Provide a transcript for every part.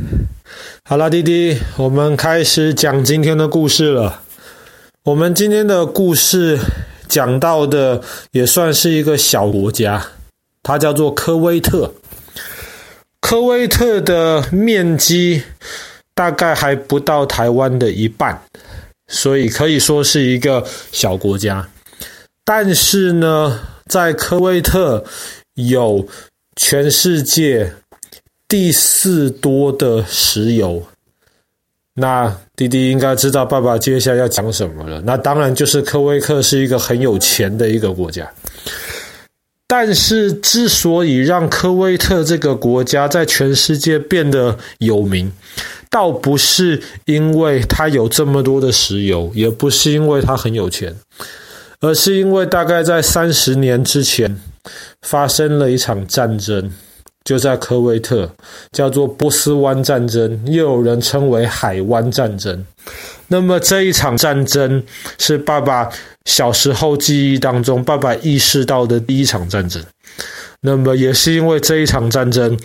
好了，弟弟，我们开始讲今天的故事了。我们今天的故事讲到的也算是一个小国家，它叫做科威特。科威特的面积大概还不到台湾的一半，所以可以说是一个小国家。但是呢，在科威特有全世界第四多的石油。那弟弟应该知道爸爸接下来要讲什么了。那当然就是科威特是一个很有钱的一个国家。但是，之所以让科威特这个国家在全世界变得有名，倒不是因为它有这么多的石油，也不是因为它很有钱，而是因为大概在三十年之前发生了一场战争，就在科威特，叫做波斯湾战争，又有人称为海湾战争。那么这一场战争是爸爸小时候记忆当中，爸爸意识到的第一场战争。那么也是因为这一场战争，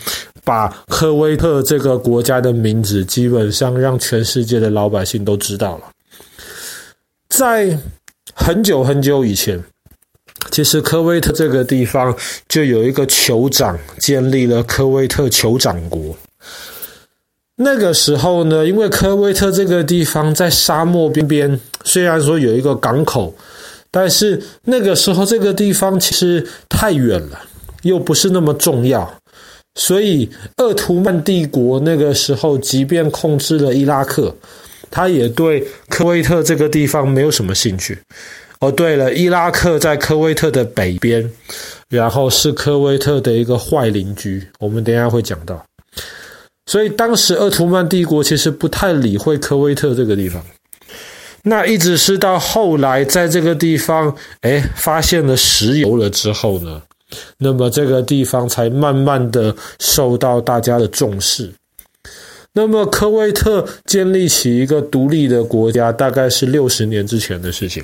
把科威特这个国家的名字基本上让全世界的老百姓都知道了。在很久很久以前，其实科威特这个地方就有一个酋长建立了科威特酋长国。那个时候呢，因为科威特这个地方在沙漠边边，虽然说有一个港口，但是那个时候这个地方其实太远了，又不是那么重要，所以鄂图曼帝国那个时候即便控制了伊拉克，他也对科威特这个地方没有什么兴趣。哦，对了，伊拉克在科威特的北边，然后是科威特的一个坏邻居，我们等一下会讲到。所以当时鄂图曼帝国其实不太理会科威特这个地方，那一直是到后来在这个地方，哎，发现了石油了之后呢，那么这个地方才慢慢的受到大家的重视。那么科威特建立起一个独立的国家，大概是六十年之前的事情。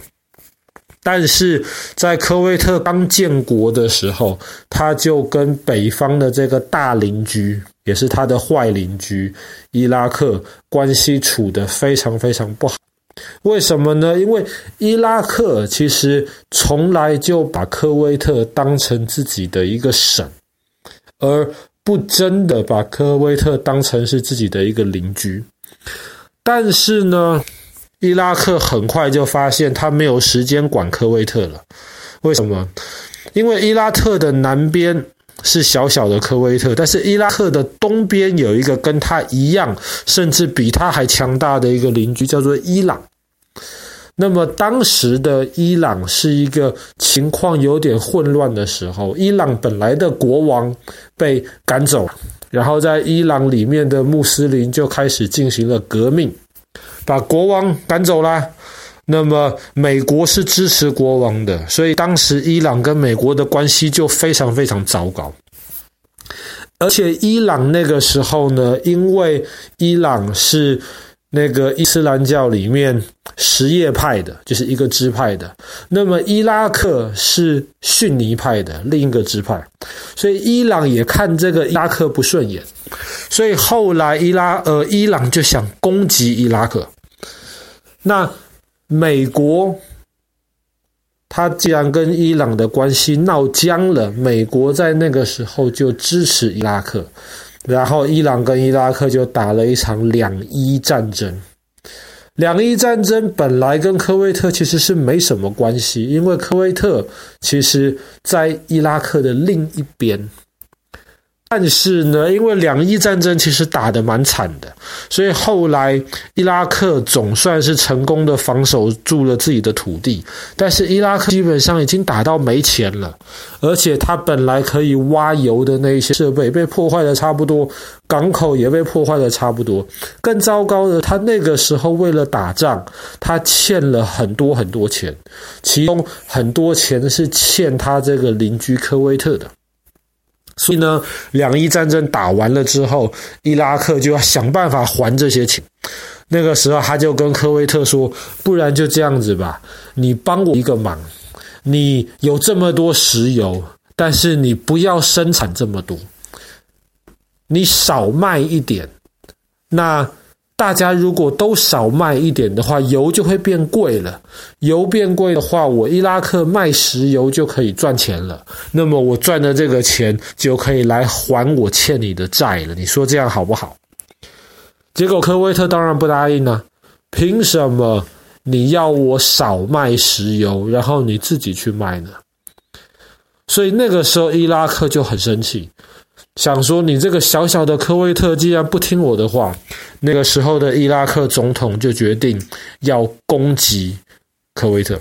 但是在科威特刚建国的时候，他就跟北方的这个大邻居，也是他的坏邻居伊拉克关系处得非常非常不好。为什么呢？因为伊拉克其实从来就把科威特当成自己的一个省，而不真的把科威特当成是自己的一个邻居。但是呢，伊拉克很快就发现他没有时间管科威特了。为什么？因为伊拉克的南边是小小的科威特，但是伊拉克的东边有一个跟他一样，甚至比他还强大的一个邻居，叫做伊朗。那么当时的伊朗是一个情况有点混乱的时候，伊朗本来的国王被赶走，然后在伊朗里面的穆斯林就开始进行了革命。把国王赶走啦，那么美国是支持国王的，所以当时伊朗跟美国的关系就非常非常糟糕。而且伊朗那个时候呢，因为伊朗是那个伊斯兰教里面什叶派的，就是一个支派的，那么伊拉克是逊尼派的另一个支派，所以伊朗也看这个伊拉克不顺眼。所以后来伊拉呃伊朗就想攻击伊拉克，那美国他既然跟伊朗的关系闹僵了，美国在那个时候就支持伊拉克，然后伊朗跟伊拉克就打了一场两伊战争。两伊战争本来跟科威特其实是没什么关系，因为科威特其实在伊拉克的另一边。但是呢，因为两伊战争其实打得蛮惨的，所以后来伊拉克总算是成功的防守住了自己的土地。但是伊拉克基本上已经打到没钱了，而且他本来可以挖油的那一些设备被破坏的差不多，港口也被破坏的差不多。更糟糕的，他那个时候为了打仗，他欠了很多很多钱，其中很多钱是欠他这个邻居科威特的。所以呢，两伊战争打完了之后，伊拉克就要想办法还这些钱。那个时候，他就跟科威特说：“不然就这样子吧，你帮我一个忙，你有这么多石油，但是你不要生产这么多，你少卖一点，那大家如果都少卖一点的话，油就会变贵了。油变贵的话，我伊拉克卖石油就可以赚钱了。那么我赚的这个钱就可以来还我欠你的债了。你说这样好不好？结果科威特当然不答应呢。凭什么你要我少卖石油，然后你自己去卖呢？所以那个时候伊拉克就很生气，想说你这个小小的科威特既然不听我的话，那个时候的伊拉克总统就决定要攻击科威特。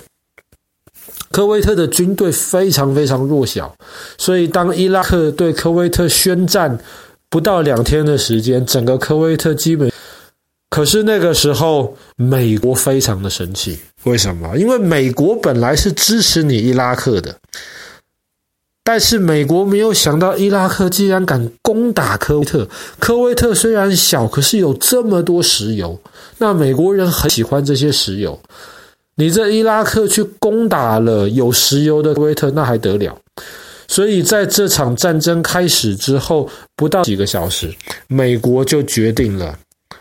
科威特的军队非常非常弱小，所以当伊拉克对科威特宣战不到两天的时间，整个科威特基本。可是那个时候，美国非常的生气。为什么？因为美国本来是支持你伊拉克的，但是美国没有想到伊拉克竟然敢攻打科威特。科威特虽然小，可是有这么多石油，那美国人很喜欢这些石油。你这伊拉克去攻打了有石油的科威特，那还得了？所以在这场战争开始之后，不到几个小时，美国就决定了。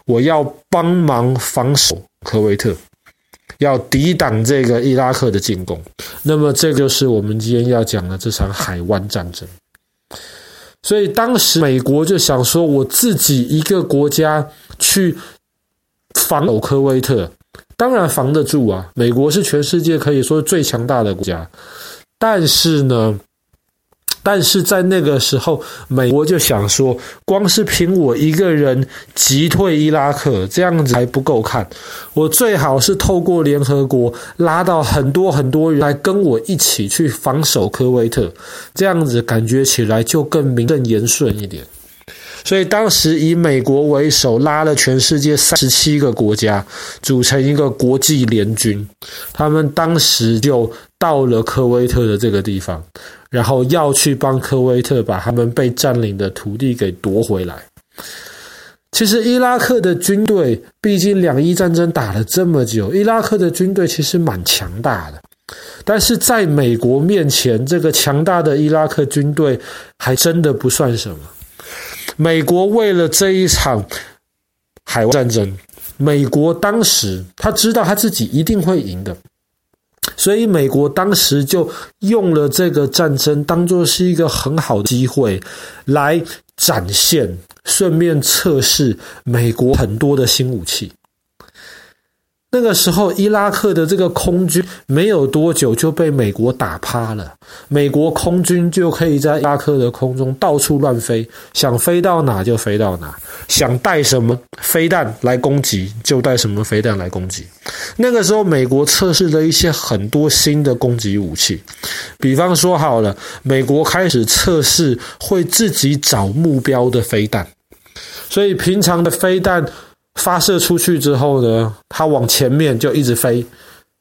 我要帮忙防守科威特，要抵挡这个伊拉克的进攻。那么，这就是我们今天要讲的这场海湾战争。所以，当时美国就想说，我自己一个国家去防守科威特，当然防得住啊。美国是全世界可以说最强大的国家，但是呢。但是在那个时候，美国就想说，光是凭我一个人击退伊拉克这样子还不够看，我最好是透过联合国拉到很多很多人来跟我一起去防守科威特，这样子感觉起来就更名正言顺一点。所以当时以美国为首，拉了全世界三十七个国家，组成一个国际联军，他们当时就到了科威特的这个地方。然后要去帮科威特把他们被占领的土地给夺回来。其实伊拉克的军队，毕竟两伊战争打了这么久，伊拉克的军队其实蛮强大的。但是在美国面前，这个强大的伊拉克军队还真的不算什么。美国为了这一场海湾战争，美国当时他知道他自己一定会赢的。所以，美国当时就用了这个战争当做是一个很好的机会，来展现，顺便测试美国很多的新武器。那个时候，伊拉克的这个空军没有多久就被美国打趴了。美国空军就可以在伊拉克的空中到处乱飞，想飞到哪就飞到哪，想带什么飞弹来攻击就带什么飞弹来攻击。那个时候，美国测试了一些很多新的攻击武器，比方说好了，美国开始测试会自己找目标的飞弹，所以平常的飞弹。发射出去之后呢，它往前面就一直飞，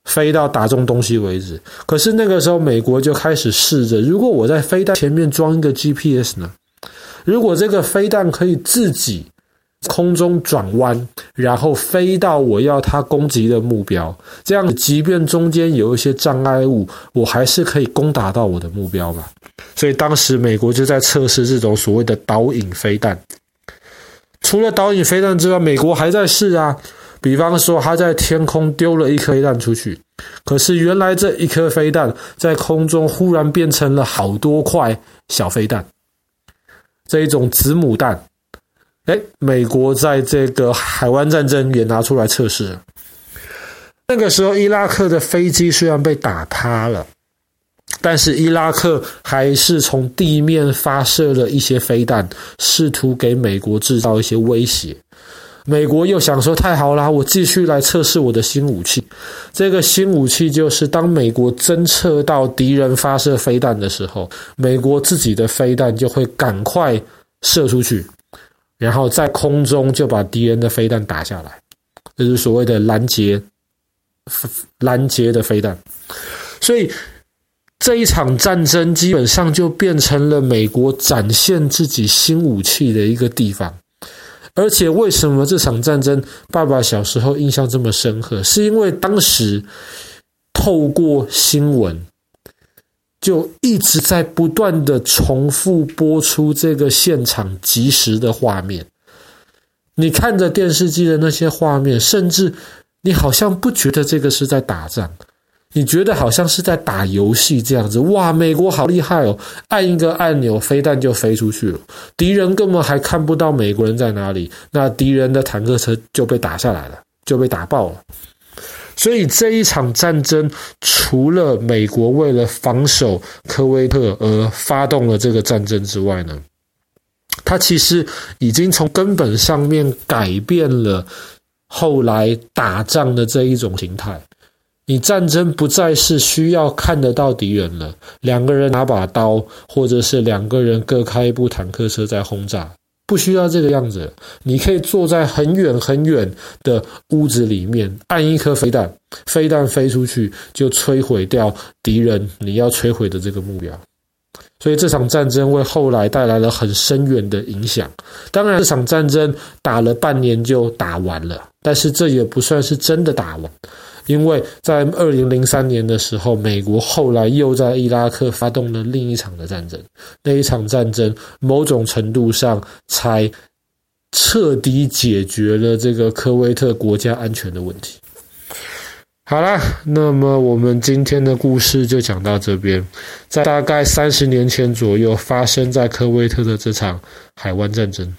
飞到打中东西为止。可是那个时候，美国就开始试着，如果我在飞弹前面装一个 GPS 呢？如果这个飞弹可以自己空中转弯，然后飞到我要它攻击的目标，这样即便中间有一些障碍物，我还是可以攻打到我的目标吧。所以当时美国就在测试这种所谓的导引飞弹。除了导引飞弹之外，美国还在试啊。比方说，他在天空丢了一颗飞弹出去，可是原来这一颗飞弹在空中忽然变成了好多块小飞弹，这一种子母弹。哎，美国在这个海湾战争也拿出来测试。那个时候，伊拉克的飞机虽然被打趴了。但是伊拉克还是从地面发射了一些飞弹，试图给美国制造一些威胁。美国又想说：“太好啦，我继续来测试我的新武器。”这个新武器就是当美国侦测到敌人发射飞弹的时候，美国自己的飞弹就会赶快射出去，然后在空中就把敌人的飞弹打下来。这是所谓的拦截，拦截的飞弹。所以。这一场战争基本上就变成了美国展现自己新武器的一个地方，而且为什么这场战争爸爸小时候印象这么深刻？是因为当时透过新闻就一直在不断的重复播出这个现场即时的画面。你看着电视机的那些画面，甚至你好像不觉得这个是在打仗，你觉得好像是在打游戏这样子。哇，美国好厉害哦！按一个按钮，飞弹就飞出去了，敌人根本还看不到美国人在哪里，那敌人的坦克车就被打下来了，就被打爆了。所以这一场战争，除了美国为了防守科威特而发动了这个战争之外呢，它其实已经从根本上面改变了后来打仗的这一种形态。你战争不再是需要看得到敌人了，两个人拿把刀，或者是两个人各开一部坦克车在轰炸。不需要这个样子，你可以坐在很远很远的屋子里面，按一颗飞弹，飞弹飞出去就摧毁掉敌人你要摧毁的这个目标。所以这场战争为后来带来了很深远的影响。当然，这场战争打了半年就打完了，但是这也不算是真的打完。因为在二零零三年的时候，美国后来又在伊拉克发动了另一场的战争，那一场战争某种程度上才彻底解决了这个科威特国家安全的问题。好啦，那么我们今天的故事就讲到这边，在大概三十年前左右发生在科威特的这场海湾战争。